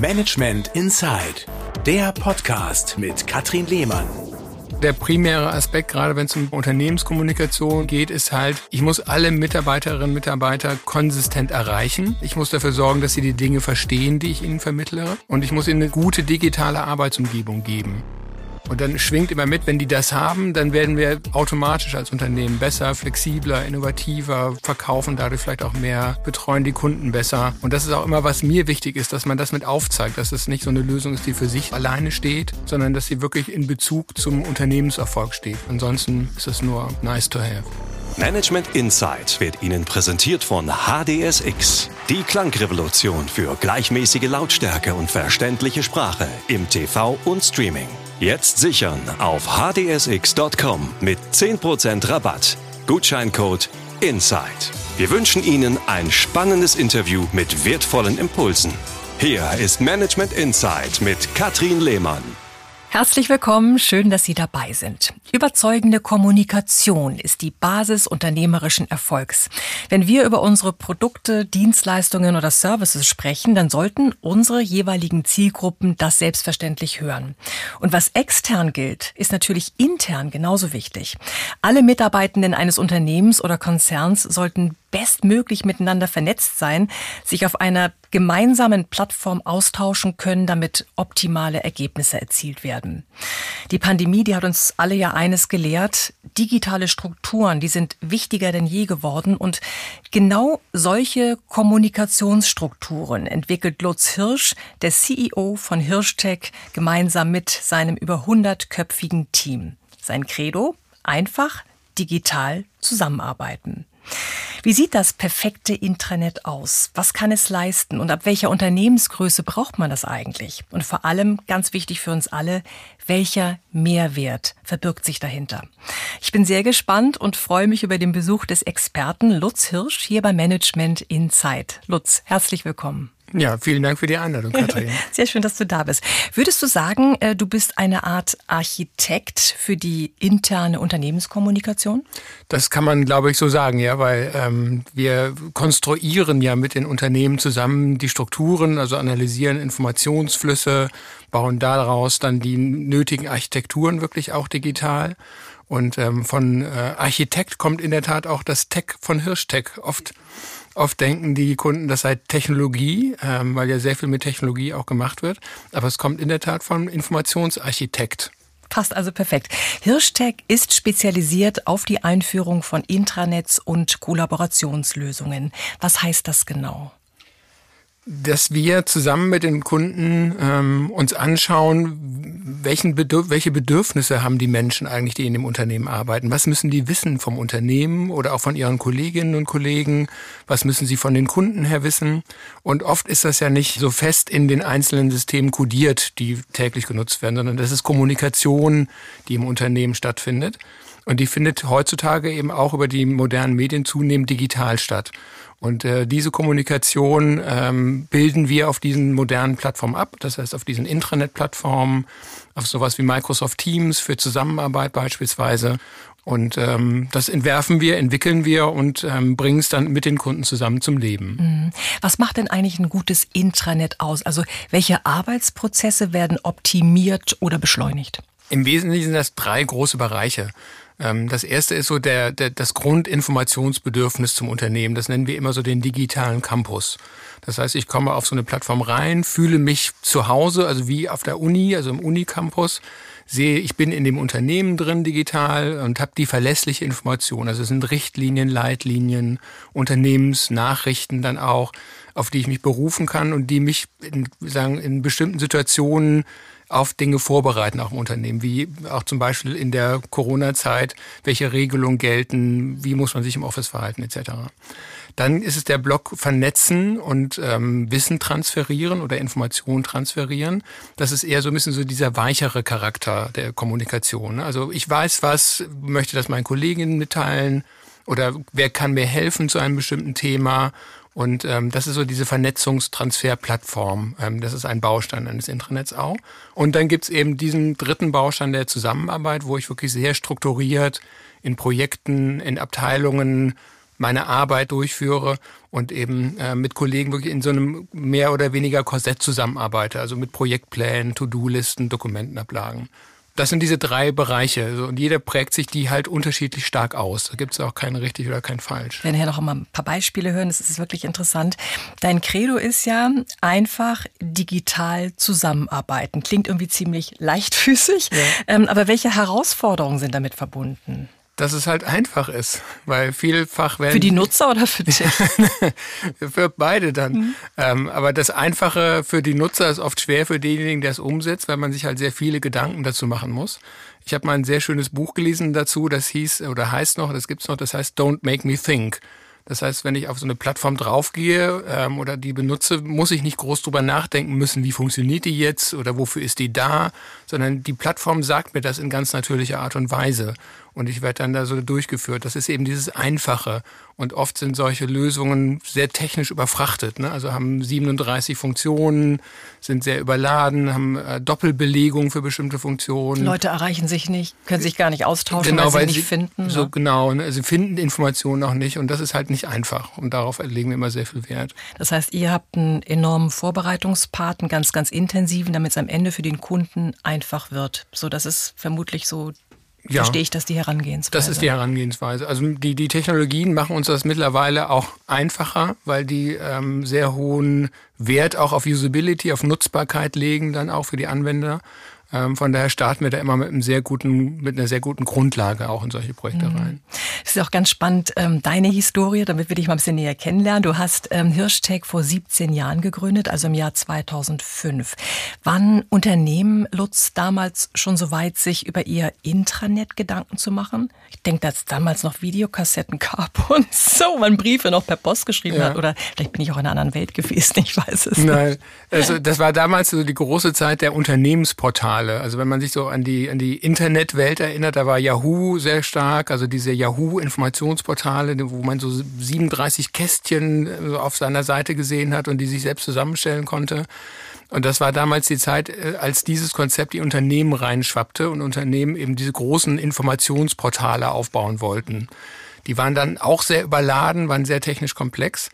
Management Inside, der Podcast mit Katrin Lehmann. Der primäre Aspekt, gerade wenn es um Unternehmenskommunikation geht, ist halt, ich muss alle Mitarbeiterinnen und Mitarbeiter konsistent erreichen. Ich muss dafür sorgen, dass sie die Dinge verstehen, die ich ihnen vermittle. Und ich muss ihnen eine gute digitale Arbeitsumgebung geben. Und dann schwingt immer mit, wenn die das haben, dann werden wir automatisch als Unternehmen besser, flexibler, innovativer, verkaufen dadurch vielleicht auch mehr, betreuen die Kunden besser. Und das ist auch immer, was mir wichtig ist, dass man das mit aufzeigt, dass es nicht so eine Lösung ist, die für sich alleine steht, sondern dass sie wirklich in Bezug zum Unternehmenserfolg steht. Ansonsten ist es nur nice to have. Management Insight wird Ihnen präsentiert von HDSX. Die Klangrevolution für gleichmäßige Lautstärke und verständliche Sprache im TV und Streaming. Jetzt sichern auf hdsx.com mit 10% Rabatt. Gutscheincode INSIDE. Wir wünschen Ihnen ein spannendes Interview mit wertvollen Impulsen. Hier ist Management Insight mit Katrin Lehmann. Herzlich willkommen, schön, dass Sie dabei sind. Überzeugende Kommunikation ist die Basis unternehmerischen Erfolgs. Wenn wir über unsere Produkte, Dienstleistungen oder Services sprechen, dann sollten unsere jeweiligen Zielgruppen das selbstverständlich hören. Und was extern gilt, ist natürlich intern genauso wichtig. Alle Mitarbeitenden eines Unternehmens oder Konzerns sollten bestmöglich miteinander vernetzt sein, sich auf einer gemeinsamen Plattform austauschen können, damit optimale Ergebnisse erzielt werden. Die Pandemie, die hat uns alle ja eines gelehrt. Digitale Strukturen, die sind wichtiger denn je geworden und genau solche Kommunikationsstrukturen entwickelt Lutz Hirsch, der CEO von Hirschtech, gemeinsam mit seinem über 100-köpfigen Team. Sein Credo? Einfach digital zusammenarbeiten. Wie sieht das perfekte Intranet aus? Was kann es leisten? Und ab welcher Unternehmensgröße braucht man das eigentlich? Und vor allem, ganz wichtig für uns alle, welcher Mehrwert verbirgt sich dahinter? Ich bin sehr gespannt und freue mich über den Besuch des Experten Lutz Hirsch hier bei Management Insight. Lutz, herzlich willkommen. Ja, vielen Dank für die Einladung, Katrin. Sehr schön, dass du da bist. Würdest du sagen, äh, du bist eine Art Architekt für die interne Unternehmenskommunikation? Das kann man, glaube ich, so sagen, ja, weil ähm, wir konstruieren ja mit den Unternehmen zusammen die Strukturen, also analysieren Informationsflüsse, bauen daraus dann die nötigen Architekturen wirklich auch digital. Und ähm, von äh, Architekt kommt in der Tat auch das Tech von Hirschtech oft Oft denken die Kunden, das sei Technologie, ähm, weil ja sehr viel mit Technologie auch gemacht wird. Aber es kommt in der Tat vom Informationsarchitekt. Passt also perfekt. Hirschtech ist spezialisiert auf die Einführung von Intranets und Kollaborationslösungen. Was heißt das genau? Dass wir zusammen mit den Kunden ähm, uns anschauen, welchen Bedürf welche Bedürfnisse haben die Menschen eigentlich, die in dem Unternehmen arbeiten. Was müssen die wissen vom Unternehmen oder auch von ihren Kolleginnen und Kollegen? Was müssen sie von den Kunden her wissen? Und oft ist das ja nicht so fest in den einzelnen Systemen kodiert, die täglich genutzt werden, sondern das ist Kommunikation, die im Unternehmen stattfindet. Und die findet heutzutage eben auch über die modernen Medien zunehmend digital statt. Und äh, diese Kommunikation ähm, bilden wir auf diesen modernen Plattformen ab. Das heißt, auf diesen Intranet-Plattformen, auf sowas wie Microsoft Teams für Zusammenarbeit beispielsweise. Und ähm, das entwerfen wir, entwickeln wir und ähm, bringen es dann mit den Kunden zusammen zum Leben. Mhm. Was macht denn eigentlich ein gutes Intranet aus? Also welche Arbeitsprozesse werden optimiert oder beschleunigt? Im Wesentlichen sind das drei große Bereiche. Ähm, das erste ist so der, der, das Grundinformationsbedürfnis zum Unternehmen. Das nennen wir immer so den digitalen Campus. Das heißt, ich komme auf so eine Plattform rein, fühle mich zu Hause, also wie auf der Uni, also im Unicampus, sehe, ich bin in dem Unternehmen drin digital und habe die verlässliche Information. Also es sind Richtlinien, Leitlinien, Unternehmensnachrichten dann auch, auf die ich mich berufen kann und die mich in, sagen, in bestimmten Situationen auf Dinge vorbereiten, auch im Unternehmen, wie auch zum Beispiel in der Corona-Zeit, welche Regelungen gelten, wie muss man sich im Office verhalten etc. Dann ist es der Block Vernetzen und ähm, Wissen transferieren oder Information transferieren. Das ist eher so ein bisschen so dieser weichere Charakter der Kommunikation. Also ich weiß was, möchte das meinen Kolleginnen mitteilen oder wer kann mir helfen zu einem bestimmten Thema und ähm, das ist so diese Vernetzungstransferplattform. Ähm, das ist ein Baustein eines Intranets auch. Und dann gibt's eben diesen dritten Baustein der Zusammenarbeit, wo ich wirklich sehr strukturiert in Projekten, in Abteilungen meine Arbeit durchführe und eben äh, mit Kollegen wirklich in so einem mehr oder weniger Korsett zusammenarbeite, also mit Projektplänen, To-Do-Listen, Dokumentenablagen. Das sind diese drei Bereiche. und jeder prägt sich die halt unterschiedlich stark aus. Da gibt es auch kein richtig oder kein falsch. Wenn wir noch mal ein paar Beispiele hören, das ist wirklich interessant. Dein Credo ist ja einfach digital zusammenarbeiten. Klingt irgendwie ziemlich leichtfüßig. Ja. Ähm, aber welche Herausforderungen sind damit verbunden? Dass es halt einfach ist, weil vielfach werden... Für die Nutzer oder für dich? für beide dann. Mhm. Ähm, aber das Einfache für die Nutzer ist oft schwer für denjenigen, der es umsetzt, weil man sich halt sehr viele Gedanken dazu machen muss. Ich habe mal ein sehr schönes Buch gelesen dazu, das hieß oder heißt noch, das gibt's noch, das heißt Don't Make Me Think. Das heißt, wenn ich auf so eine Plattform draufgehe ähm, oder die benutze, muss ich nicht groß drüber nachdenken müssen, wie funktioniert die jetzt oder wofür ist die da, sondern die Plattform sagt mir das in ganz natürlicher Art und Weise und ich werde dann da so durchgeführt. Das ist eben dieses Einfache. Und oft sind solche Lösungen sehr technisch überfrachtet. Ne? Also haben 37 Funktionen, sind sehr überladen, haben äh, Doppelbelegung für bestimmte Funktionen. Leute erreichen sich nicht, können sich gar nicht austauschen, genau, weil sie nicht finden. So ne? genau, ne? sie finden Informationen auch nicht und das ist halt nicht einfach. Und darauf legen wir immer sehr viel Wert. Das heißt, ihr habt einen enormen Vorbereitungspart, einen ganz, ganz intensiven, damit es am Ende für den Kunden einfach wird. So, das ist vermutlich so ja, verstehe ich das die Herangehensweise. Das ist die Herangehensweise. Also die, die Technologien machen uns das mittlerweile auch einfacher, weil die ähm, sehr hohen Wert auch auf Usability, auf Nutzbarkeit legen, dann auch für die Anwender. Ähm, von daher starten wir da immer mit einem sehr guten, mit einer sehr guten Grundlage auch in solche Projekte mhm. rein. Es ist auch ganz spannend, ähm, deine Historie, damit wir dich mal ein bisschen näher kennenlernen. Du hast ähm, Hirschtech vor 17 Jahren gegründet, also im Jahr 2005. Waren Unternehmen, Lutz, damals schon so weit, sich über ihr Intranet Gedanken zu machen? Ich denke, dass es damals noch Videokassetten gab und so, man Briefe noch per Post geschrieben ja. hat. Oder vielleicht bin ich auch in einer anderen Welt gewesen, ich weiß es Nein, nicht. Nein, also das war damals so die große Zeit der Unternehmensportale. Portale. Also wenn man sich so an die, an die Internetwelt erinnert, da war Yahoo sehr stark, also diese Yahoo-Informationsportale, wo man so 37 Kästchen äh, auf seiner Seite gesehen hat und die sich selbst zusammenstellen konnte. Und das war damals die Zeit, äh, als dieses Konzept die Unternehmen reinschwappte und Unternehmen eben diese großen Informationsportale aufbauen wollten. Die waren dann auch sehr überladen, waren sehr technisch komplex.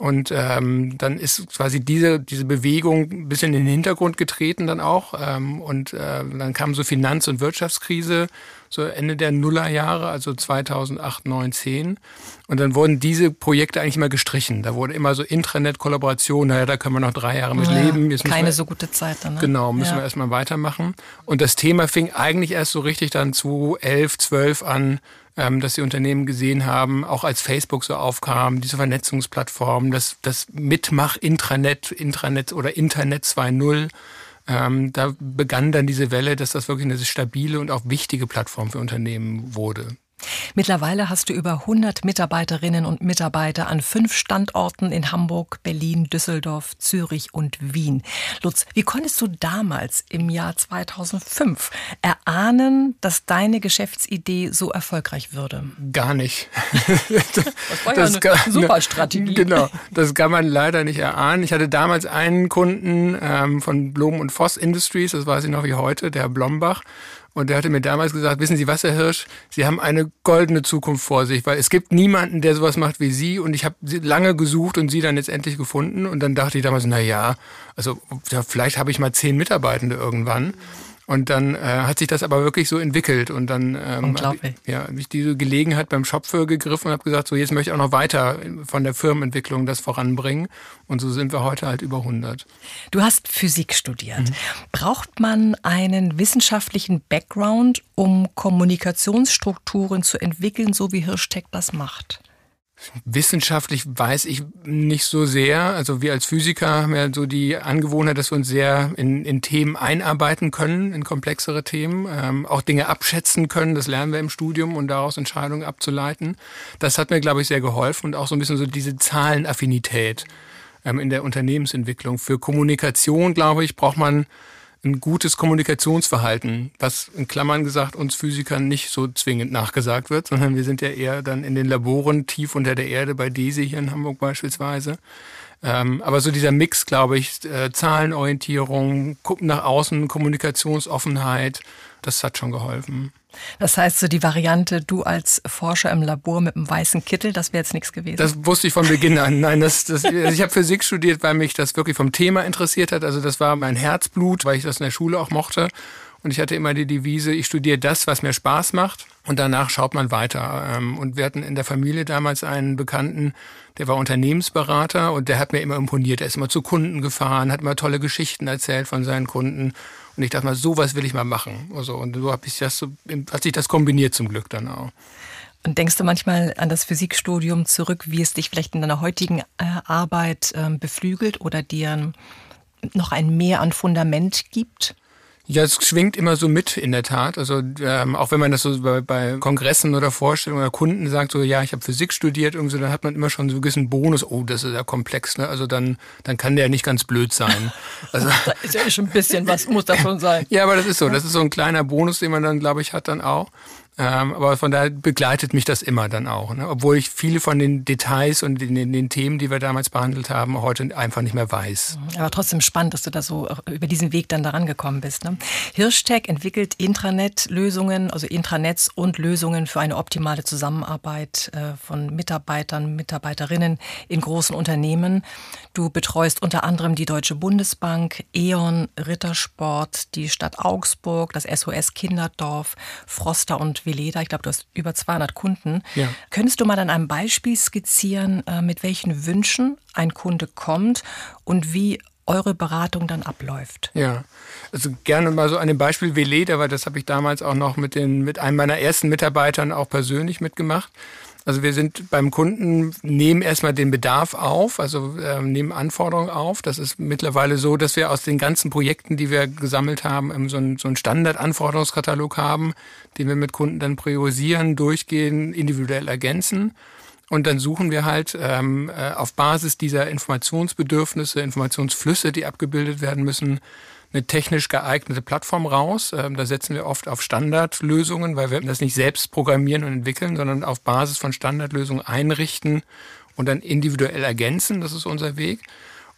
Und ähm, dann ist quasi diese, diese Bewegung ein bisschen in den Hintergrund getreten dann auch. Ähm, und äh, dann kam so Finanz- und Wirtschaftskrise, so Ende der Nullerjahre, also 2008, 9, 10. Und dann wurden diese Projekte eigentlich immer gestrichen. Da wurde immer so Intranet-Kollaboration, naja, da können wir noch drei Jahre mit ja, leben. Jetzt keine wir, so gute Zeit dann. Ne? Genau, müssen ja. wir erstmal weitermachen. Und das Thema fing eigentlich erst so richtig dann zu 11, 12 an, ähm, dass die Unternehmen gesehen haben, auch als Facebook so aufkam, diese Vernetzungsplattform, das, das Mitmach-Intranet, Intranet oder Internet 2.0. Ähm, da begann dann diese Welle, dass das wirklich eine stabile und auch wichtige Plattform für Unternehmen wurde. Mittlerweile hast du über 100 Mitarbeiterinnen und Mitarbeiter an fünf Standorten in Hamburg, Berlin, Düsseldorf, Zürich und Wien. Lutz, wie konntest du damals im Jahr 2005 erahnen, dass deine Geschäftsidee so erfolgreich würde? Gar nicht. das war ja eine kann, super Strategie. Genau, das kann man leider nicht erahnen. Ich hatte damals einen Kunden ähm, von Blom und Voss Industries, das weiß ich noch wie heute, der Herr Blombach. Und der hatte mir damals gesagt, wissen Sie was, Herr Hirsch, Sie haben eine goldene Zukunft vor sich, weil es gibt niemanden, der sowas macht wie Sie. Und ich habe lange gesucht und Sie dann jetzt endlich gefunden. Und dann dachte ich damals, na ja, also ja, vielleicht habe ich mal zehn Mitarbeitende irgendwann. Und dann äh, hat sich das aber wirklich so entwickelt. Und dann ähm, habe ich, ja, hab ich diese Gelegenheit beim Shopfeur gegriffen und habe gesagt, so jetzt möchte ich auch noch weiter von der Firmenentwicklung das voranbringen. Und so sind wir heute halt über 100. Du hast Physik studiert. Mhm. Braucht man einen wissenschaftlichen Background, um Kommunikationsstrukturen zu entwickeln, so wie Hirschtech das macht? Wissenschaftlich weiß ich nicht so sehr. Also wir als Physiker haben ja so die Angewohnheit, dass wir uns sehr in, in Themen einarbeiten können, in komplexere Themen, ähm, auch Dinge abschätzen können. Das lernen wir im Studium und daraus Entscheidungen abzuleiten. Das hat mir, glaube ich, sehr geholfen und auch so ein bisschen so diese Zahlenaffinität ähm, in der Unternehmensentwicklung. Für Kommunikation, glaube ich, braucht man ein gutes Kommunikationsverhalten, was in Klammern gesagt uns Physikern nicht so zwingend nachgesagt wird, sondern wir sind ja eher dann in den Laboren tief unter der Erde, bei DESE hier in Hamburg beispielsweise. Ähm, aber so dieser Mix, glaube ich, äh, Zahlenorientierung, gucken nach außen, Kommunikationsoffenheit, das hat schon geholfen. Das heißt, so die Variante, du als Forscher im Labor mit einem weißen Kittel, das wäre jetzt nichts gewesen. Das wusste ich von Beginn an. Nein, das, das, also ich habe Physik studiert, weil mich das wirklich vom Thema interessiert hat. Also das war mein Herzblut, weil ich das in der Schule auch mochte. Und ich hatte immer die Devise, ich studiere das, was mir Spaß macht. Und danach schaut man weiter. Ähm, und wir hatten in der Familie damals einen Bekannten, der war Unternehmensberater und der hat mir immer imponiert. Er ist immer zu Kunden gefahren, hat immer tolle Geschichten erzählt von seinen Kunden. Und ich dachte mal, sowas will ich mal machen. Also, und so, hab ich das hat sich das kombiniert zum Glück dann auch. Und denkst du manchmal an das Physikstudium zurück, wie es dich vielleicht in deiner heutigen äh, Arbeit ähm, beflügelt oder dir noch ein Mehr an Fundament gibt? Ja, es schwingt immer so mit in der Tat. Also ähm, auch wenn man das so bei, bei Kongressen oder Vorstellungen oder Kunden sagt, so ja, ich habe Physik studiert, irgendwie, dann hat man immer schon so einen gewissen Bonus. Oh, das ist ja komplex. Ne? Also dann, dann kann der nicht ganz blöd sein. Also, da ist ja schon ein bisschen was, muss da schon sein. ja, aber das ist so. Das ist so ein kleiner Bonus, den man dann, glaube ich, hat dann auch. Ähm, aber von daher begleitet mich das immer dann auch. Ne? Obwohl ich viele von den Details und den, den, Themen, die wir damals behandelt haben, heute einfach nicht mehr weiß. Aber trotzdem spannend, dass du da so über diesen Weg dann daran gekommen bist. Ne? Hirschtech entwickelt Intranet-Lösungen, also Intranets und Lösungen für eine optimale Zusammenarbeit äh, von Mitarbeitern, Mitarbeiterinnen in großen Unternehmen. Du betreust unter anderem die Deutsche Bundesbank, E.ON, Rittersport, die Stadt Augsburg, das SOS Kinderdorf, Froster und Veleda. Ich glaube, du hast über 200 Kunden. Ja. Könntest du mal an einem Beispiel skizzieren, äh, mit welchen Wünschen ein Kunde kommt und wie eure Beratung dann abläuft. Ja, also gerne mal so an dem Beispiel Veleda, weil das habe ich damals auch noch mit, den, mit einem meiner ersten Mitarbeitern auch persönlich mitgemacht. Also wir sind beim Kunden, nehmen erstmal den Bedarf auf, also äh, nehmen Anforderungen auf. Das ist mittlerweile so, dass wir aus den ganzen Projekten, die wir gesammelt haben, so einen, so einen Standard-Anforderungskatalog haben, den wir mit Kunden dann priorisieren, durchgehen, individuell ergänzen. Und dann suchen wir halt ähm, äh, auf Basis dieser Informationsbedürfnisse, Informationsflüsse, die abgebildet werden müssen, eine technisch geeignete Plattform raus. Ähm, da setzen wir oft auf Standardlösungen, weil wir das nicht selbst programmieren und entwickeln, sondern auf Basis von Standardlösungen einrichten und dann individuell ergänzen. Das ist unser Weg.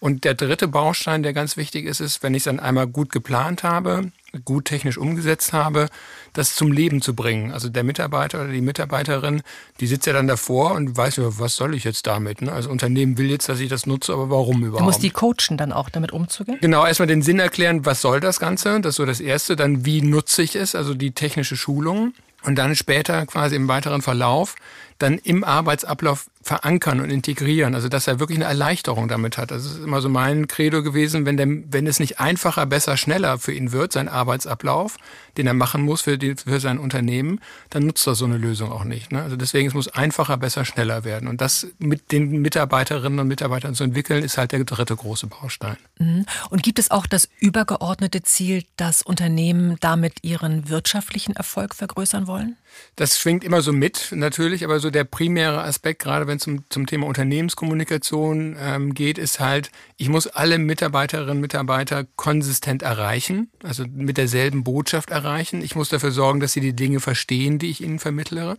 Und der dritte Baustein, der ganz wichtig ist, ist, wenn ich es dann einmal gut geplant habe, gut technisch umgesetzt habe, das zum Leben zu bringen. Also der Mitarbeiter oder die Mitarbeiterin, die sitzt ja dann davor und weiß, was soll ich jetzt damit? Ne? Also Unternehmen will jetzt, dass ich das nutze, aber warum überhaupt? Du musst die coachen dann auch, damit umzugehen? Genau, erstmal den Sinn erklären, was soll das Ganze? Das ist so das Erste. Dann, wie nutze ich es? Also die technische Schulung. Und dann später quasi im weiteren Verlauf dann im Arbeitsablauf verankern und integrieren. Also dass er wirklich eine Erleichterung damit hat. Das ist immer so mein Credo gewesen, wenn, der, wenn es nicht einfacher, besser, schneller für ihn wird, sein Arbeitsablauf, den er machen muss für, die, für sein Unternehmen, dann nutzt er so eine Lösung auch nicht. Ne? Also deswegen, es muss einfacher, besser, schneller werden. Und das mit den Mitarbeiterinnen und Mitarbeitern zu entwickeln, ist halt der dritte große Baustein. Mhm. Und gibt es auch das übergeordnete Ziel, dass Unternehmen damit ihren wirtschaftlichen Erfolg vergrößern wollen? Das schwingt immer so mit, natürlich, aber so der primäre Aspekt, gerade wenn es zum, zum Thema Unternehmenskommunikation ähm, geht, ist halt, ich muss alle Mitarbeiterinnen und Mitarbeiter konsistent erreichen, also mit derselben Botschaft erreichen. Ich muss dafür sorgen, dass sie die Dinge verstehen, die ich ihnen vermittlere.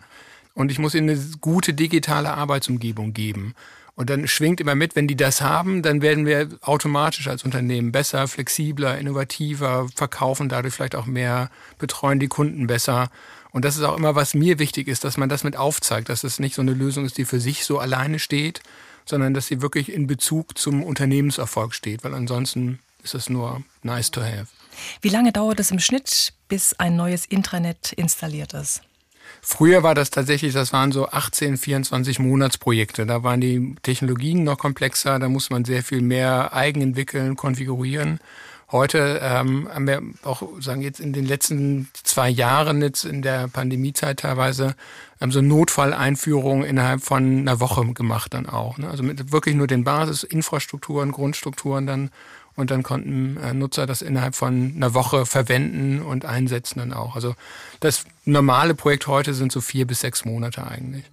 Und ich muss ihnen eine gute digitale Arbeitsumgebung geben. Und dann schwingt immer mit, wenn die das haben, dann werden wir automatisch als Unternehmen besser, flexibler, innovativer, verkaufen dadurch vielleicht auch mehr, betreuen die Kunden besser. Und das ist auch immer, was mir wichtig ist, dass man das mit aufzeigt, dass es nicht so eine Lösung ist, die für sich so alleine steht, sondern dass sie wirklich in Bezug zum Unternehmenserfolg steht, weil ansonsten ist es nur nice to have. Wie lange dauert es im Schnitt, bis ein neues Intranet installiert ist? Früher war das tatsächlich, das waren so 18, 24 Monatsprojekte. Da waren die Technologien noch komplexer, da muss man sehr viel mehr eigen entwickeln, konfigurieren. Heute ähm, haben wir auch, sagen jetzt in den letzten zwei Jahren, jetzt in der Pandemiezeit teilweise, ähm, so Notfalleinführungen innerhalb von einer Woche gemacht dann auch. Ne? Also mit wirklich nur den Basisinfrastrukturen, Grundstrukturen dann und dann konnten äh, Nutzer das innerhalb von einer Woche verwenden und einsetzen dann auch. Also das normale Projekt heute sind so vier bis sechs Monate eigentlich.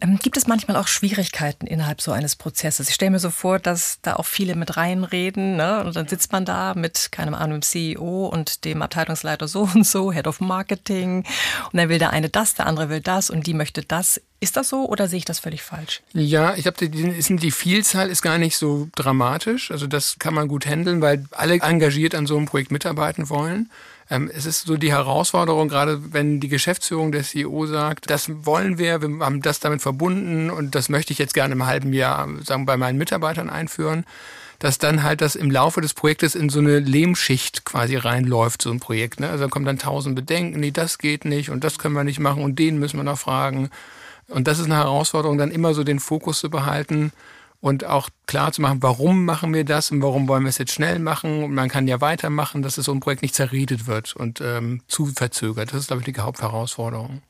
Ähm, gibt es manchmal auch Schwierigkeiten innerhalb so eines Prozesses? Ich stelle mir so vor, dass da auch viele mit reinreden ne? und dann sitzt man da mit, keine Ahnung, dem CEO und dem Abteilungsleiter so und so, Head of Marketing und dann will der eine das, der andere will das und die möchte das. Ist das so oder sehe ich das völlig falsch? Ja, ich glaube, die, die Vielzahl ist gar nicht so dramatisch. Also das kann man gut handeln, weil alle engagiert an so einem Projekt mitarbeiten wollen. Ähm, es ist so die Herausforderung, gerade wenn die Geschäftsführung der CEO sagt, das wollen wir, wir haben das damit verbunden und das möchte ich jetzt gerne im halben Jahr sagen, bei meinen Mitarbeitern einführen dass dann halt das im Laufe des Projektes in so eine Lehmschicht quasi reinläuft, so ein Projekt. Ne? Also dann kommen dann tausend Bedenken, nee, das geht nicht und das können wir nicht machen und den müssen wir noch fragen. Und das ist eine Herausforderung, dann immer so den Fokus zu behalten und auch klar zu machen, warum machen wir das und warum wollen wir es jetzt schnell machen. Und man kann ja weitermachen, dass es so ein Projekt nicht zerredet wird und ähm, zu verzögert. Das ist, glaube ich, die Hauptherausforderung.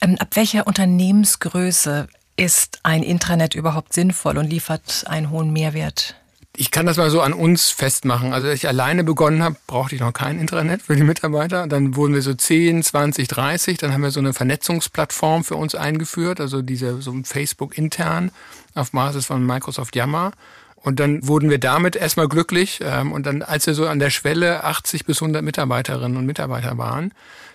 Ähm, ab welcher Unternehmensgröße ist ein Intranet überhaupt sinnvoll und liefert einen hohen Mehrwert? Ich kann das mal so an uns festmachen. Also als ich alleine begonnen habe, brauchte ich noch kein Intranet für die Mitarbeiter. Dann wurden wir so 10, 20, 30. Dann haben wir so eine Vernetzungsplattform für uns eingeführt, also diese so ein Facebook intern auf Basis von Microsoft Yammer. Und dann wurden wir damit erstmal glücklich. Ähm, und dann, als wir so an der Schwelle 80 bis 100 Mitarbeiterinnen und Mitarbeiter waren,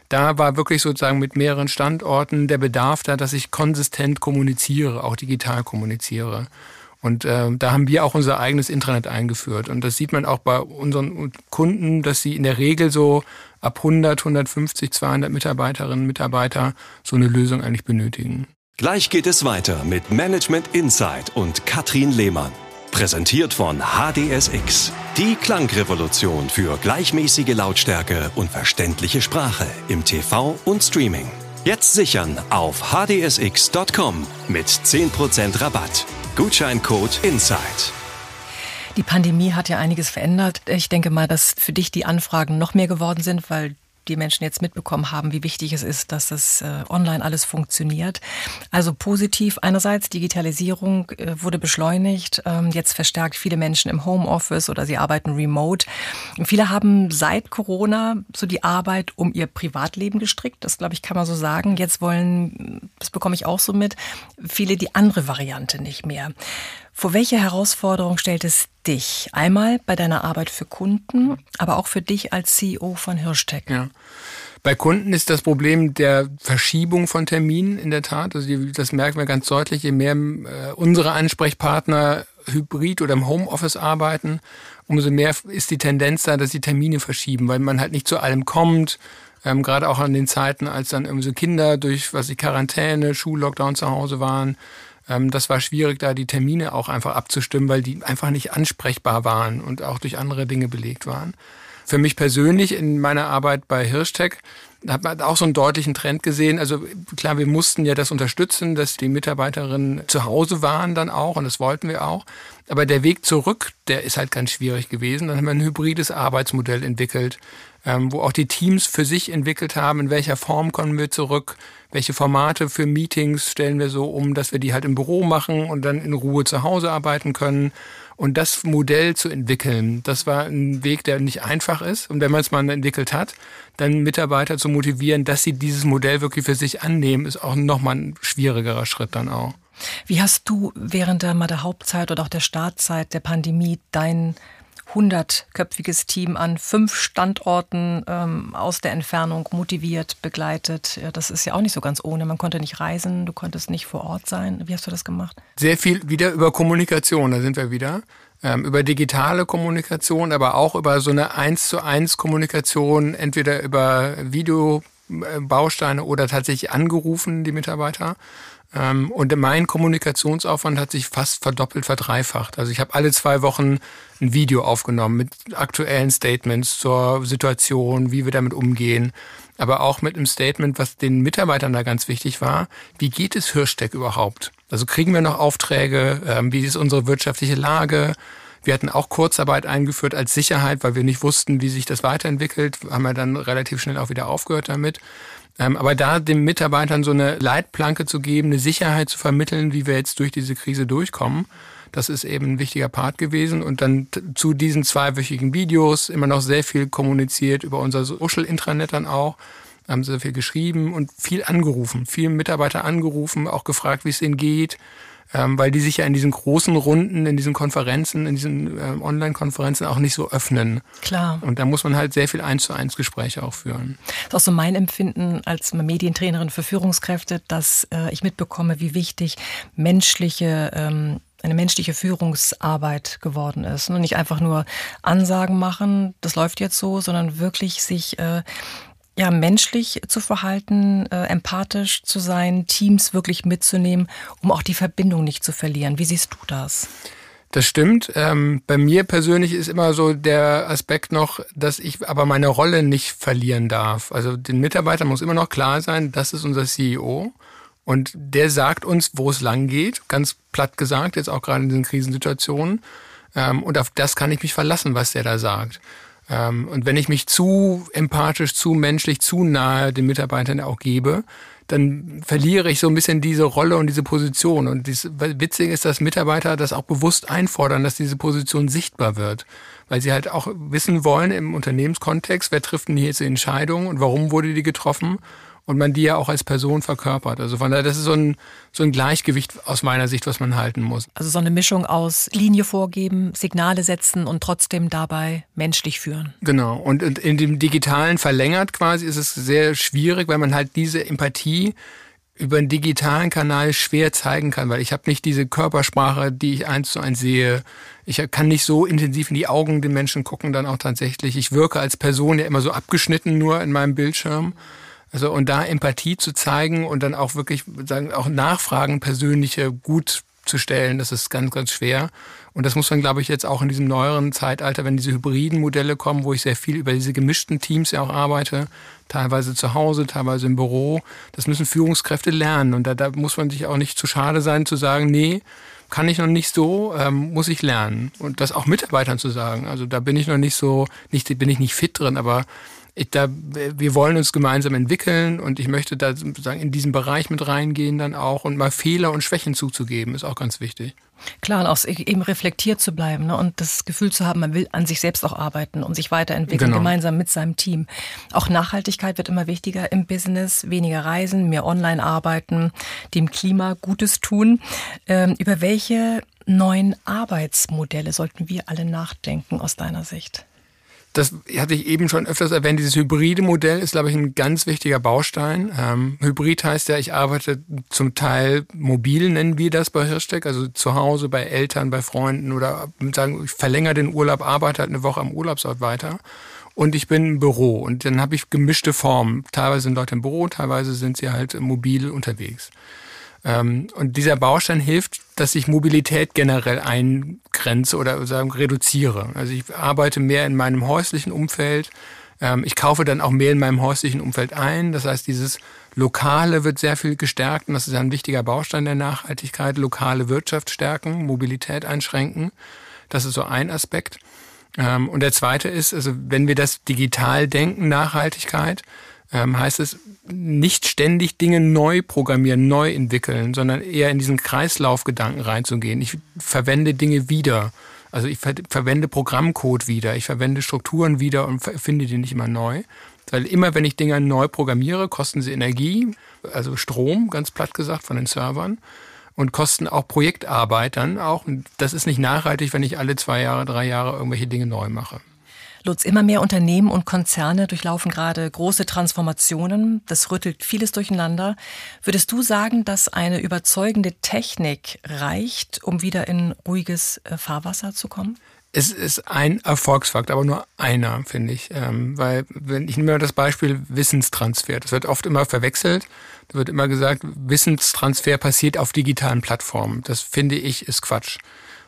da war wirklich sozusagen mit mehreren Standorten der Bedarf da, dass ich konsistent kommuniziere, auch digital kommuniziere. Und äh, da haben wir auch unser eigenes Intranet eingeführt. Und das sieht man auch bei unseren Kunden, dass sie in der Regel so ab 100, 150, 200 Mitarbeiterinnen und Mitarbeiter so eine Lösung eigentlich benötigen. Gleich geht es weiter mit Management Insight und Katrin Lehmann. Präsentiert von HDSX. Die Klangrevolution für gleichmäßige Lautstärke und verständliche Sprache im TV und Streaming. Jetzt sichern auf hdsx.com mit 10% Rabatt. Gutscheincode INSIDE. Die Pandemie hat ja einiges verändert. Ich denke mal, dass für dich die Anfragen noch mehr geworden sind, weil die Menschen jetzt mitbekommen haben, wie wichtig es ist, dass es äh, online alles funktioniert. Also positiv einerseits, Digitalisierung äh, wurde beschleunigt, ähm, jetzt verstärkt viele Menschen im Homeoffice oder sie arbeiten remote. Viele haben seit Corona so die Arbeit um ihr Privatleben gestrickt, das glaube ich kann man so sagen. Jetzt wollen, das bekomme ich auch so mit, viele die andere Variante nicht mehr. Vor welche Herausforderung stellt es dich? Einmal bei deiner Arbeit für Kunden, aber auch für dich als CEO von Hirschtech. Ja. Bei Kunden ist das Problem der Verschiebung von Terminen in der Tat. Also das merken wir ganz deutlich, je mehr äh, unsere Ansprechpartner hybrid oder im Homeoffice arbeiten, umso mehr ist die Tendenz da, dass die Termine verschieben, weil man halt nicht zu allem kommt. Ähm, gerade auch an den Zeiten, als dann irgendwie so Kinder durch was die Quarantäne, Schullockdown zu Hause waren, das war schwierig, da die Termine auch einfach abzustimmen, weil die einfach nicht ansprechbar waren und auch durch andere Dinge belegt waren. Für mich persönlich in meiner Arbeit bei Hirschtech hat man auch so einen deutlichen Trend gesehen. Also klar, wir mussten ja das unterstützen, dass die Mitarbeiterinnen zu Hause waren dann auch und das wollten wir auch. Aber der Weg zurück, der ist halt ganz schwierig gewesen. Dann haben wir ein hybrides Arbeitsmodell entwickelt, ähm, wo auch die Teams für sich entwickelt haben, in welcher Form kommen wir zurück, welche Formate für Meetings stellen wir so um, dass wir die halt im Büro machen und dann in Ruhe zu Hause arbeiten können. Und das Modell zu entwickeln, das war ein Weg, der nicht einfach ist. Und wenn man es mal entwickelt hat, dann Mitarbeiter zu motivieren, dass sie dieses Modell wirklich für sich annehmen, ist auch nochmal ein schwierigerer Schritt dann auch. Wie hast du während der, der Hauptzeit oder auch der Startzeit der Pandemie dein hundertköpfiges Team an fünf Standorten ähm, aus der Entfernung motiviert, begleitet. Ja, das ist ja auch nicht so ganz ohne. Man konnte nicht reisen, du konntest nicht vor Ort sein. Wie hast du das gemacht? Sehr viel wieder über Kommunikation, da sind wir wieder. Ähm, über digitale Kommunikation, aber auch über so eine eins zu eins Kommunikation, entweder über Videobausteine oder tatsächlich angerufen, die Mitarbeiter. Ähm, und mein Kommunikationsaufwand hat sich fast verdoppelt, verdreifacht. Also ich habe alle zwei Wochen ein Video aufgenommen mit aktuellen Statements zur Situation, wie wir damit umgehen. Aber auch mit einem Statement, was den Mitarbeitern da ganz wichtig war. Wie geht es Hirschsteck überhaupt? Also kriegen wir noch Aufträge? Ähm, wie ist unsere wirtschaftliche Lage? Wir hatten auch Kurzarbeit eingeführt als Sicherheit, weil wir nicht wussten, wie sich das weiterentwickelt. Haben wir dann relativ schnell auch wieder aufgehört damit. Ähm, aber da den Mitarbeitern so eine Leitplanke zu geben, eine Sicherheit zu vermitteln, wie wir jetzt durch diese Krise durchkommen, das ist eben ein wichtiger Part gewesen. Und dann zu diesen zweiwöchigen Videos immer noch sehr viel kommuniziert über unser Social-Intranet dann auch haben sehr viel geschrieben und viel angerufen, viele Mitarbeiter angerufen, auch gefragt, wie es ihnen geht, ähm, weil die sich ja in diesen großen Runden, in diesen Konferenzen, in diesen äh, Online-Konferenzen auch nicht so öffnen. Klar. Und da muss man halt sehr viel eins zu eins Gespräche auch führen. Das ist auch so mein Empfinden als Medientrainerin für Führungskräfte, dass äh, ich mitbekomme, wie wichtig menschliche ähm, eine menschliche Führungsarbeit geworden ist. Und nicht einfach nur Ansagen machen, das läuft jetzt so, sondern wirklich sich äh, ja, menschlich zu verhalten, äh, empathisch zu sein, Teams wirklich mitzunehmen, um auch die Verbindung nicht zu verlieren. Wie siehst du das? Das stimmt. Ähm, bei mir persönlich ist immer so der Aspekt noch, dass ich aber meine Rolle nicht verlieren darf. Also den Mitarbeitern muss immer noch klar sein, das ist unser CEO. Und der sagt uns, wo es lang geht, ganz platt gesagt, jetzt auch gerade in diesen Krisensituationen. Ähm, und auf das kann ich mich verlassen, was der da sagt. Ähm, und wenn ich mich zu empathisch, zu menschlich, zu nahe den Mitarbeitern auch gebe, dann verliere ich so ein bisschen diese Rolle und diese Position. Und das Witzige ist, dass Mitarbeiter das auch bewusst einfordern, dass diese Position sichtbar wird. Weil sie halt auch wissen wollen im Unternehmenskontext, wer trifft denn hier jetzt die Entscheidung und warum wurde die getroffen und man die ja auch als Person verkörpert. Also von daher, das ist so ein, so ein Gleichgewicht aus meiner Sicht, was man halten muss. Also so eine Mischung aus Linie vorgeben, Signale setzen und trotzdem dabei menschlich führen. Genau. Und in dem Digitalen verlängert quasi ist es sehr schwierig, weil man halt diese Empathie über einen digitalen Kanal schwer zeigen kann, weil ich habe nicht diese Körpersprache, die ich eins zu eins sehe. Ich kann nicht so intensiv in die Augen den Menschen gucken, dann auch tatsächlich. Ich wirke als Person ja immer so abgeschnitten nur in meinem Bildschirm. Also und da Empathie zu zeigen und dann auch wirklich sagen, auch Nachfragen persönliche gut zu stellen, das ist ganz, ganz schwer. Und das muss man, glaube ich, jetzt auch in diesem neueren Zeitalter, wenn diese hybriden Modelle kommen, wo ich sehr viel über diese gemischten Teams ja auch arbeite, teilweise zu Hause, teilweise im Büro, das müssen Führungskräfte lernen. Und da, da muss man sich auch nicht zu schade sein, zu sagen, nee, kann ich noch nicht so, ähm, muss ich lernen. Und das auch Mitarbeitern zu sagen. Also da bin ich noch nicht so, nicht, bin ich nicht fit drin, aber ich, da, wir wollen uns gemeinsam entwickeln und ich möchte da sozusagen in diesen Bereich mit reingehen dann auch und mal Fehler und Schwächen zuzugeben, ist auch ganz wichtig. Klar, und auch eben reflektiert zu bleiben ne? und das Gefühl zu haben, man will an sich selbst auch arbeiten und sich weiterentwickeln, genau. gemeinsam mit seinem Team. Auch Nachhaltigkeit wird immer wichtiger im Business, weniger reisen, mehr online arbeiten, dem Klima Gutes tun. Ähm, über welche neuen Arbeitsmodelle sollten wir alle nachdenken aus deiner Sicht? Das hatte ich eben schon öfters erwähnt, dieses hybride Modell ist, glaube ich, ein ganz wichtiger Baustein. Ähm, Hybrid heißt ja, ich arbeite zum Teil mobil, nennen wir das bei Hirschtech, also zu Hause, bei Eltern, bei Freunden oder sagen, ich verlängere den Urlaub, arbeite halt eine Woche am Urlaubsort weiter. Und ich bin im Büro und dann habe ich gemischte Formen. Teilweise sind Leute im Büro, teilweise sind sie halt mobil unterwegs. Ähm, und dieser Baustein hilft, dass ich Mobilität generell eingrenze oder sagen reduziere. Also ich arbeite mehr in meinem häuslichen Umfeld. Ähm, ich kaufe dann auch mehr in meinem häuslichen Umfeld ein. Das heißt, dieses Lokale wird sehr viel gestärkt und das ist ein wichtiger Baustein der Nachhaltigkeit. Lokale Wirtschaft stärken, Mobilität einschränken. Das ist so ein Aspekt. Ähm, und der zweite ist, also wenn wir das digital denken, Nachhaltigkeit, ähm, heißt es nicht ständig Dinge neu programmieren, neu entwickeln, sondern eher in diesen Kreislaufgedanken reinzugehen. Ich verwende Dinge wieder. Also ich ver verwende Programmcode wieder, ich verwende Strukturen wieder und finde die nicht immer neu. Weil immer, wenn ich Dinge neu programmiere, kosten sie Energie, also Strom, ganz platt gesagt, von den Servern und kosten auch Projektarbeit dann auch. Und das ist nicht nachhaltig, wenn ich alle zwei Jahre, drei Jahre irgendwelche Dinge neu mache. Lutz, immer mehr Unternehmen und Konzerne durchlaufen gerade große Transformationen. Das rüttelt vieles durcheinander. Würdest du sagen, dass eine überzeugende Technik reicht, um wieder in ruhiges äh, Fahrwasser zu kommen? Es ist ein Erfolgsfaktor, aber nur einer, finde ich. Ähm, weil, wenn ich nehme mal das Beispiel Wissenstransfer. Das wird oft immer verwechselt. Da wird immer gesagt, Wissenstransfer passiert auf digitalen Plattformen. Das finde ich ist Quatsch.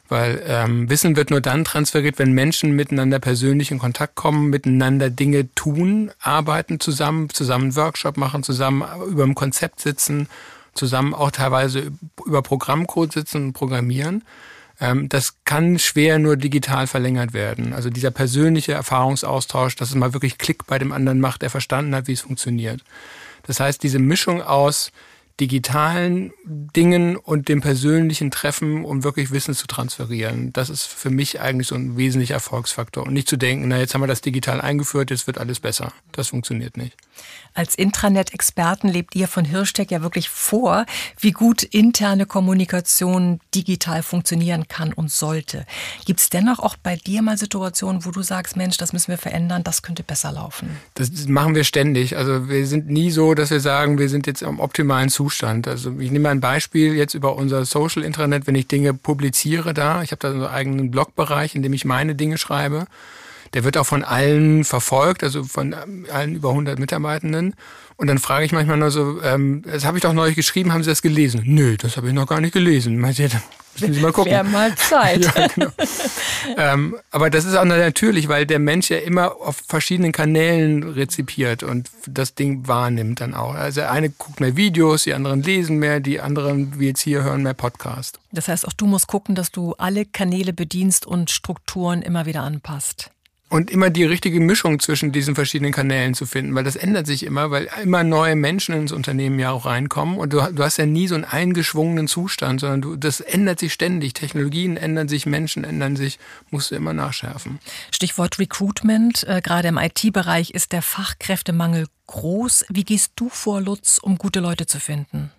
Weil ähm, Wissen wird nur dann transferiert, wenn Menschen miteinander persönlich in Kontakt kommen, miteinander Dinge tun, arbeiten zusammen, zusammen Workshop machen, zusammen über ein Konzept sitzen, zusammen auch teilweise über Programmcode sitzen und programmieren. Ähm, das kann schwer nur digital verlängert werden. Also dieser persönliche Erfahrungsaustausch, dass es mal wirklich Klick bei dem anderen macht, der verstanden hat, wie es funktioniert. Das heißt, diese Mischung aus digitalen Dingen und dem persönlichen Treffen, um wirklich Wissen zu transferieren. Das ist für mich eigentlich so ein wesentlicher Erfolgsfaktor. Und nicht zu denken, na jetzt haben wir das digital eingeführt, jetzt wird alles besser. Das funktioniert nicht. Als Intranet-Experten lebt ihr von Hirschtech ja wirklich vor, wie gut interne Kommunikation digital funktionieren kann und sollte. Gibt es dennoch auch bei dir mal Situationen, wo du sagst, Mensch, das müssen wir verändern, das könnte besser laufen? Das machen wir ständig. Also wir sind nie so, dass wir sagen, wir sind jetzt im optimalen Zustand. Also ich nehme ein Beispiel jetzt über unser Social Intranet, wenn ich Dinge publiziere da. Ich habe da so einen eigenen Blogbereich, in dem ich meine Dinge schreibe. Der wird auch von allen verfolgt, also von allen über 100 Mitarbeitenden. Und dann frage ich manchmal nur so, ähm, das habe ich doch neulich geschrieben, haben Sie das gelesen? Nö, das habe ich noch gar nicht gelesen. Meint ihr, dann müssen Sie mal gucken. Wäre mal Zeit. ja, genau. ähm, aber das ist auch natürlich, weil der Mensch ja immer auf verschiedenen Kanälen rezipiert und das Ding wahrnimmt dann auch. Also der eine guckt mehr Videos, die anderen lesen mehr, die anderen, wie jetzt hier, hören mehr Podcast. Das heißt, auch du musst gucken, dass du alle Kanäle bedienst und Strukturen immer wieder anpasst. Und immer die richtige Mischung zwischen diesen verschiedenen Kanälen zu finden, weil das ändert sich immer, weil immer neue Menschen ins Unternehmen ja auch reinkommen und du, du hast ja nie so einen eingeschwungenen Zustand, sondern du, das ändert sich ständig. Technologien ändern sich, Menschen ändern sich, musst du immer nachschärfen. Stichwort Recruitment, äh, gerade im IT-Bereich ist der Fachkräftemangel groß. Wie gehst du vor, Lutz, um gute Leute zu finden?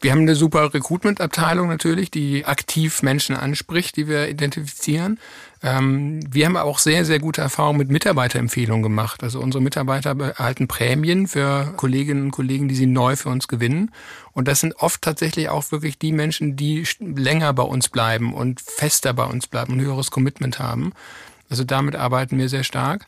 Wir haben eine super Recruitment-Abteilung natürlich, die aktiv Menschen anspricht, die wir identifizieren. Ähm, wir haben auch sehr, sehr gute Erfahrungen mit Mitarbeiterempfehlungen gemacht. Also unsere Mitarbeiter erhalten Prämien für Kolleginnen und Kollegen, die sie neu für uns gewinnen. Und das sind oft tatsächlich auch wirklich die Menschen, die länger bei uns bleiben und fester bei uns bleiben, ein höheres Commitment haben. Also damit arbeiten wir sehr stark.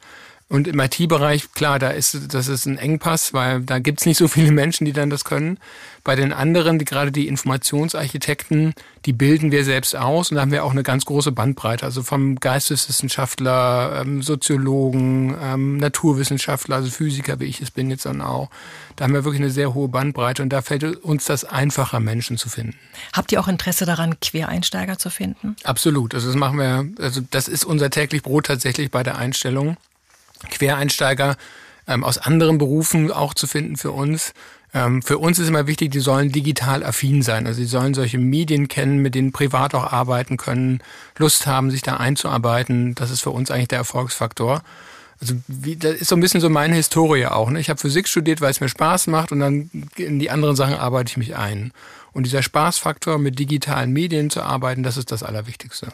Und im IT-Bereich, klar, da ist das ist ein Engpass, weil da gibt's nicht so viele Menschen, die dann das können. Bei den anderen, die, gerade die Informationsarchitekten, die bilden wir selbst aus und da haben wir auch eine ganz große Bandbreite. Also vom Geisteswissenschaftler, ähm, Soziologen, ähm, Naturwissenschaftler, also Physiker, wie ich es bin jetzt dann auch. Da haben wir wirklich eine sehr hohe Bandbreite und da fällt uns das einfacher, Menschen zu finden. Habt ihr auch Interesse daran, Quereinsteiger zu finden? Absolut. Also das machen wir, also das ist unser täglich Brot tatsächlich bei der Einstellung. Quereinsteiger ähm, aus anderen Berufen auch zu finden für uns. Ähm, für uns ist immer wichtig, die sollen digital affin sein. Also sie sollen solche Medien kennen, mit denen privat auch arbeiten können, Lust haben, sich da einzuarbeiten. Das ist für uns eigentlich der Erfolgsfaktor. Also wie, das ist so ein bisschen so meine Historie auch. Ne? Ich habe Physik studiert, weil es mir Spaß macht und dann in die anderen Sachen arbeite ich mich ein. Und dieser Spaßfaktor, mit digitalen Medien zu arbeiten, das ist das Allerwichtigste.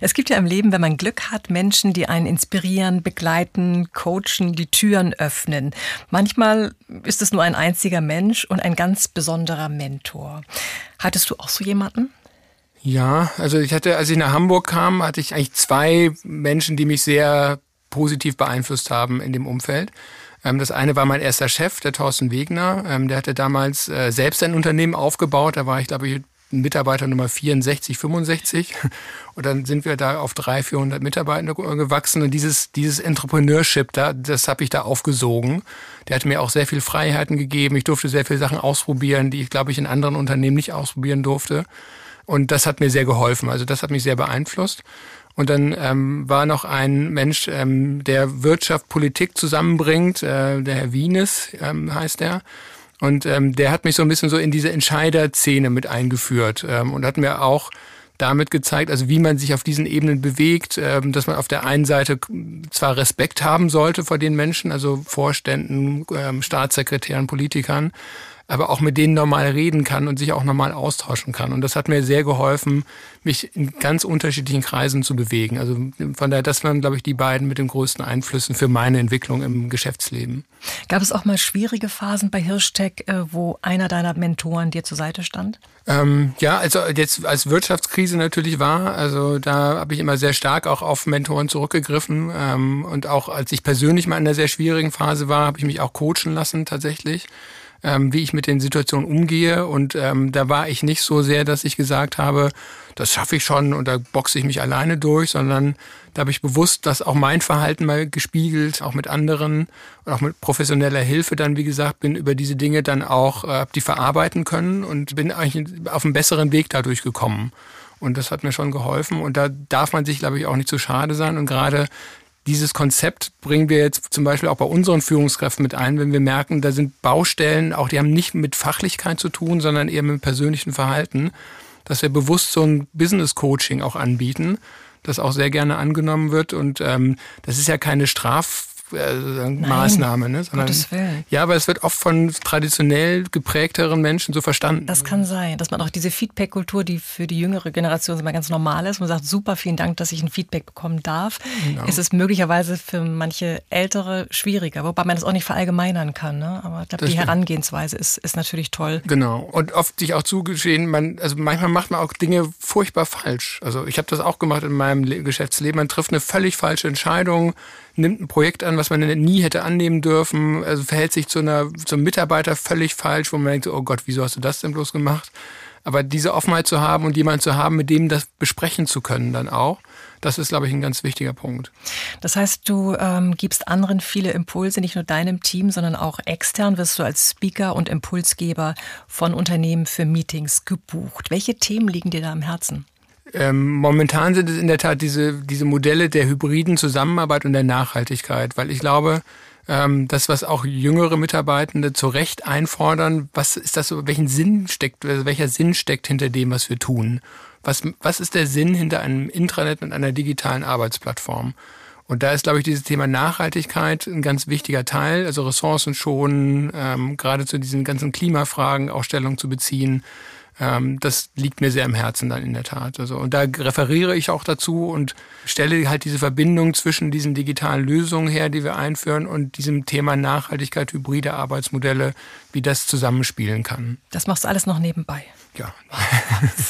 Es gibt ja im Leben, wenn man Glück hat, Menschen, die einen inspirieren, begleiten, coachen, die Türen öffnen. Manchmal ist es nur ein einziger Mensch und ein ganz besonderer Mentor. Hattest du auch so jemanden? Ja, also ich hatte, als ich nach Hamburg kam, hatte ich eigentlich zwei Menschen, die mich sehr positiv beeinflusst haben in dem Umfeld. Ähm, das eine war mein erster Chef, der Thorsten Wegner. Ähm, der hatte damals äh, selbst ein Unternehmen aufgebaut. Da war ich, glaube ich, Mitarbeiter Nummer 64, 65. Und dann sind wir da auf 300, 400 Mitarbeiter gewachsen. Und dieses, dieses Entrepreneurship, da, das habe ich da aufgesogen. Der hat mir auch sehr viel Freiheiten gegeben. Ich durfte sehr viele Sachen ausprobieren, die ich, glaube ich, in anderen Unternehmen nicht ausprobieren durfte. Und das hat mir sehr geholfen. Also das hat mich sehr beeinflusst. Und dann ähm, war noch ein Mensch, ähm, der Wirtschaft, Politik zusammenbringt, äh, der Herr Wienes ähm, heißt er. Und ähm, der hat mich so ein bisschen so in diese Entscheiderszene mit eingeführt ähm, und hat mir auch damit gezeigt, also wie man sich auf diesen Ebenen bewegt, ähm, dass man auf der einen Seite zwar Respekt haben sollte vor den Menschen, also Vorständen, ähm, Staatssekretären, Politikern, aber auch mit denen normal reden kann und sich auch normal austauschen kann. Und das hat mir sehr geholfen, mich in ganz unterschiedlichen Kreisen zu bewegen. Also von daher, das waren, glaube ich, die beiden mit den größten Einflüssen für meine Entwicklung im Geschäftsleben. Gab es auch mal schwierige Phasen bei Hirschtech, äh, wo einer deiner Mentoren dir zur Seite stand? Ähm, ja, also jetzt als Wirtschaftskrise natürlich war, also da habe ich immer sehr stark auch auf Mentoren zurückgegriffen ähm, und auch als ich persönlich mal in einer sehr schwierigen Phase war, habe ich mich auch coachen lassen tatsächlich ähm, wie ich mit den Situationen umgehe. Und ähm, da war ich nicht so sehr, dass ich gesagt habe, das schaffe ich schon und da boxe ich mich alleine durch, sondern da habe ich bewusst das auch mein Verhalten mal gespiegelt, auch mit anderen und auch mit professioneller Hilfe dann, wie gesagt, bin über diese Dinge dann auch, äh, die verarbeiten können und bin eigentlich auf einen besseren Weg dadurch gekommen. Und das hat mir schon geholfen. Und da darf man sich, glaube ich, auch nicht zu schade sein. Und gerade dieses Konzept bringen wir jetzt zum Beispiel auch bei unseren Führungskräften mit ein, wenn wir merken, da sind Baustellen, auch die haben nicht mit Fachlichkeit zu tun, sondern eher mit persönlichen Verhalten, dass wir bewusst so ein Business Coaching auch anbieten, das auch sehr gerne angenommen wird. Und ähm, das ist ja keine Straf Maßnahme, ne? Sondern, Gottes Willen. Ja, aber es wird oft von traditionell geprägteren Menschen so verstanden. Das kann sein, dass man auch diese Feedback-Kultur, die für die jüngere Generation immer ganz normal ist, man sagt, super, vielen Dank, dass ich ein Feedback bekommen darf, genau. ist es möglicherweise für manche Ältere schwieriger, wobei man das auch nicht verallgemeinern kann. Ne? Aber ich glaube, die stimmt. Herangehensweise ist, ist natürlich toll. Genau. Und oft sich auch zugestehen, man, also manchmal macht man auch Dinge furchtbar falsch. Also ich habe das auch gemacht in meinem Geschäftsleben. Man trifft eine völlig falsche Entscheidung, nimmt ein Projekt an, was man nie hätte annehmen dürfen, also verhält sich zu einer, zum Mitarbeiter völlig falsch, wo man denkt, oh Gott, wieso hast du das denn bloß gemacht? Aber diese Offenheit zu haben und jemanden zu haben, mit dem das besprechen zu können dann auch, das ist, glaube ich, ein ganz wichtiger Punkt. Das heißt, du ähm, gibst anderen viele Impulse, nicht nur deinem Team, sondern auch extern wirst du als Speaker und Impulsgeber von Unternehmen für Meetings gebucht. Welche Themen liegen dir da am Herzen? Ähm, momentan sind es in der Tat diese, diese Modelle der hybriden Zusammenarbeit und der Nachhaltigkeit, weil ich glaube, ähm, das, was auch jüngere Mitarbeitende zu Recht einfordern, was ist das, welchen Sinn steckt, also welcher Sinn steckt hinter dem, was wir tun? Was, was ist der Sinn hinter einem Intranet und einer digitalen Arbeitsplattform? Und da ist, glaube ich, dieses Thema Nachhaltigkeit ein ganz wichtiger Teil, also Ressourcen schonen, ähm, gerade zu diesen ganzen Klimafragen auch Stellung zu beziehen. Ähm, das liegt mir sehr am Herzen dann in der Tat. Also, und da referiere ich auch dazu und stelle halt diese Verbindung zwischen diesen digitalen Lösungen her, die wir einführen, und diesem Thema Nachhaltigkeit, hybride Arbeitsmodelle, wie das zusammenspielen kann. Das machst du alles noch nebenbei. Ja.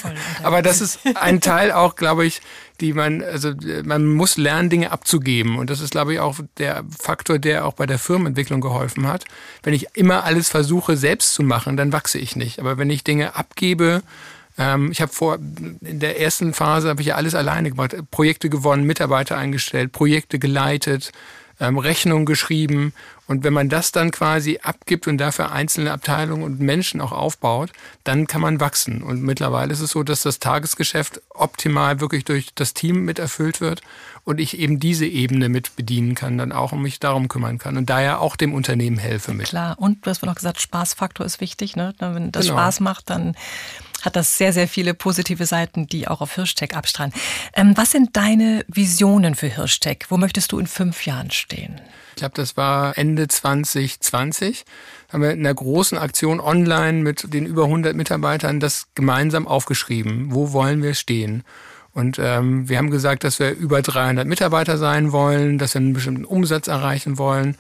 Aber das ist ein Teil auch, glaube ich, die man, also man muss lernen, Dinge abzugeben. Und das ist, glaube ich, auch der Faktor, der auch bei der Firmenentwicklung geholfen hat. Wenn ich immer alles versuche, selbst zu machen, dann wachse ich nicht. Aber wenn ich Dinge abgebe, ähm, ich habe vor, in der ersten Phase habe ich ja alles alleine gemacht. Projekte gewonnen, Mitarbeiter eingestellt, Projekte geleitet, ähm, Rechnungen geschrieben. Und wenn man das dann quasi abgibt und dafür einzelne Abteilungen und Menschen auch aufbaut, dann kann man wachsen. Und mittlerweile ist es so, dass das Tagesgeschäft optimal wirklich durch das Team mit erfüllt wird und ich eben diese Ebene mit bedienen kann, dann auch und mich darum kümmern kann und daher auch dem Unternehmen helfe mit. Klar, und du hast noch gesagt, Spaßfaktor ist wichtig. Ne? Wenn das genau. Spaß macht, dann hat das sehr, sehr viele positive Seiten, die auch auf Hirschtech abstrahlen. Ähm, was sind deine Visionen für Hirschtech? Wo möchtest du in fünf Jahren stehen? Ich glaube, das war Ende 2020. Haben wir in einer großen Aktion online mit den über 100 Mitarbeitern das gemeinsam aufgeschrieben. Wo wollen wir stehen? Und ähm, wir haben gesagt, dass wir über 300 Mitarbeiter sein wollen, dass wir einen bestimmten Umsatz erreichen wollen.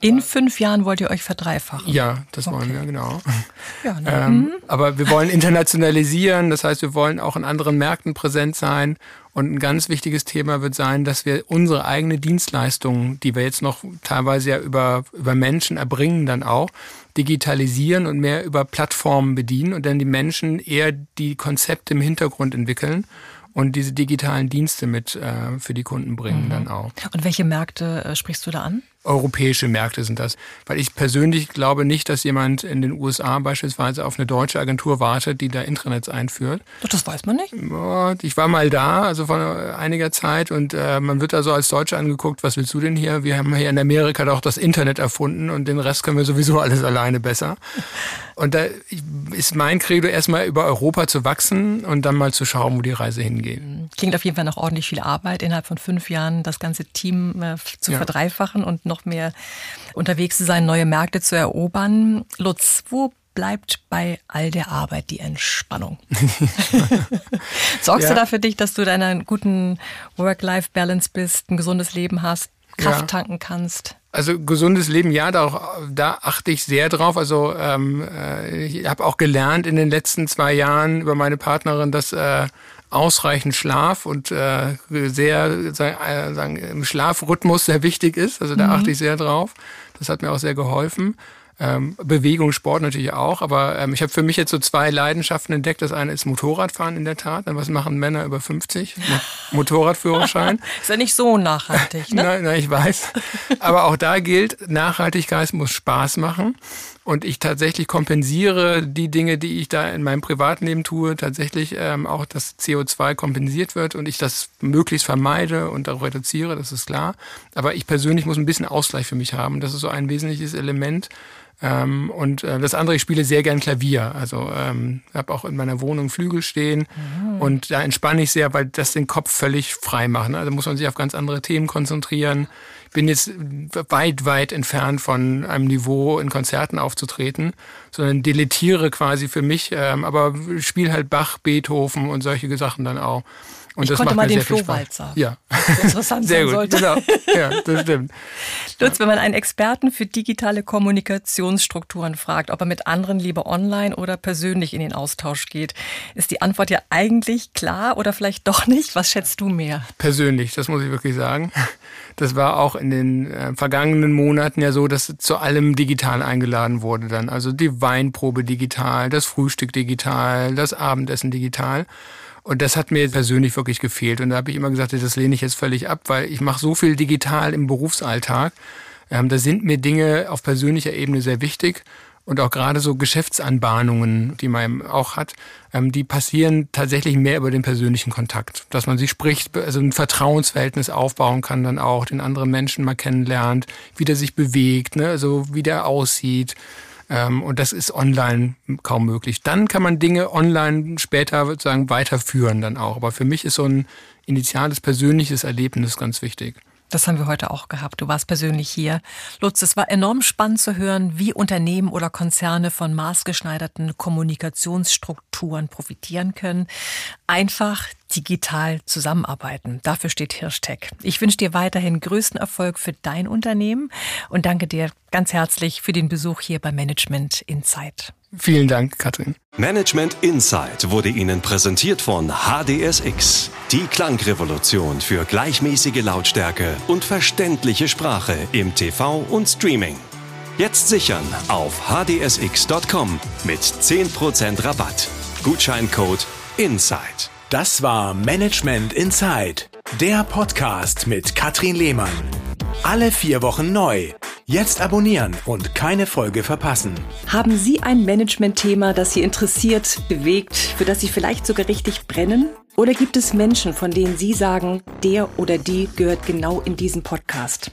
In fünf Jahren wollt ihr euch verdreifachen? Ja, das okay. wollen wir, genau. Ja, ne? ähm, mhm. aber wir wollen internationalisieren, das heißt, wir wollen auch in anderen Märkten präsent sein. Und ein ganz wichtiges Thema wird sein, dass wir unsere eigene Dienstleistungen, die wir jetzt noch teilweise ja über, über Menschen erbringen, dann auch digitalisieren und mehr über Plattformen bedienen und dann die Menschen eher die Konzepte im Hintergrund entwickeln und diese digitalen Dienste mit äh, für die Kunden bringen mhm. dann auch. Und welche Märkte äh, sprichst du da an? Europäische Märkte sind das. Weil ich persönlich glaube nicht, dass jemand in den USA beispielsweise auf eine deutsche Agentur wartet, die da Intranets einführt. Doch, das weiß man nicht. Ich war mal da, also vor einiger Zeit, und äh, man wird also als Deutscher angeguckt, was willst du denn hier? Wir haben hier in Amerika doch das Internet erfunden und den Rest können wir sowieso alles alleine besser. Und da ist mein Credo erstmal über Europa zu wachsen und dann mal zu schauen, wo die Reise hingeht. Klingt auf jeden Fall noch ordentlich viel Arbeit, innerhalb von fünf Jahren das ganze Team äh, zu ja. verdreifachen und noch mehr unterwegs zu sein, neue Märkte zu erobern. Lutz, wo bleibt bei all der Arbeit die Entspannung? Sorgst ja. du da für dich, dass du deiner guten Work-Life-Balance bist, ein gesundes Leben hast, Kraft ja. tanken kannst? Also gesundes Leben, ja, da, da achte ich sehr drauf. Also ähm, äh, ich habe auch gelernt in den letzten zwei Jahren über meine Partnerin, dass äh, ausreichend Schlaf und äh, sehr sagen, sagen, im Schlafrhythmus sehr wichtig ist. Also da mhm. achte ich sehr drauf. Das hat mir auch sehr geholfen. Ähm, Bewegung, Sport natürlich auch, aber ähm, ich habe für mich jetzt so zwei Leidenschaften entdeckt. Das eine ist Motorradfahren in der Tat. Dann was machen Männer über 50? Mo Motorradführerschein. ist ja nicht so nachhaltig, ne? nein, nein, ich weiß. Aber auch da gilt, Nachhaltigkeit muss Spaß machen. Und ich tatsächlich kompensiere die Dinge, die ich da in meinem Privatleben tue, tatsächlich ähm, auch, dass CO2 kompensiert wird und ich das möglichst vermeide und auch reduziere, das ist klar. Aber ich persönlich muss ein bisschen Ausgleich für mich haben. Das ist so ein wesentliches Element Ähm, und äh, das andere, ich spiele sehr gern Klavier. Also ähm, habe auch in meiner Wohnung Flügel stehen mhm. und da entspanne ich sehr, weil das den Kopf völlig frei macht. Ne? Also muss man sich auf ganz andere Themen konzentrieren. Bin jetzt weit, weit entfernt von einem Niveau in Konzerten aufzutreten, sondern deletiere quasi für mich, ähm, aber spiele halt Bach, Beethoven und solche Sachen dann auch. Und ich das konnte macht mal mir den. Flohwalzer. Ja. Interessant sehr sein gut. sollte. Genau. Ja, das stimmt. Lutz, wenn man einen Experten für digitale Kommunikationsstrukturen fragt, ob er mit anderen lieber online oder persönlich in den Austausch geht, ist die Antwort ja eigentlich klar oder vielleicht doch nicht. Was schätzt du mehr? Persönlich, das muss ich wirklich sagen. Das war auch in den äh, vergangenen Monaten ja so, dass zu allem digital eingeladen wurde dann. Also die Weinprobe digital, das Frühstück digital, das Abendessen digital. Und das hat mir persönlich wirklich gefehlt. Und da habe ich immer gesagt, das lehne ich jetzt völlig ab, weil ich mache so viel digital im Berufsalltag. Ähm, da sind mir Dinge auf persönlicher Ebene sehr wichtig. Und auch gerade so Geschäftsanbahnungen, die man auch hat, ähm, die passieren tatsächlich mehr über den persönlichen Kontakt. Dass man sich spricht, also ein Vertrauensverhältnis aufbauen kann dann auch, den anderen Menschen mal kennenlernt, wie der sich bewegt, ne? also wie der aussieht. Ähm, und das ist online kaum möglich. Dann kann man Dinge online später sozusagen weiterführen dann auch. Aber für mich ist so ein initiales persönliches Erlebnis ganz wichtig. Das haben wir heute auch gehabt. Du warst persönlich hier. Lutz, es war enorm spannend zu hören, wie Unternehmen oder Konzerne von maßgeschneiderten Kommunikationsstrukturen profitieren können. Einfach digital zusammenarbeiten. Dafür steht Hirschtech. Ich wünsche dir weiterhin größten Erfolg für dein Unternehmen und danke dir ganz herzlich für den Besuch hier bei Management Insight. Vielen Dank, Katrin. Management Insight wurde Ihnen präsentiert von HDSX. Die Klangrevolution für gleichmäßige Lautstärke und verständliche Sprache im TV und Streaming. Jetzt sichern auf hdsx.com mit 10% Rabatt. Gutscheincode INSIDE. Das war Management Inside, der Podcast mit Katrin Lehmann. Alle vier Wochen neu. Jetzt abonnieren und keine Folge verpassen. Haben Sie ein Management-Thema, das Sie interessiert, bewegt, für das Sie vielleicht sogar richtig brennen? Oder gibt es Menschen, von denen Sie sagen, der oder die gehört genau in diesen Podcast?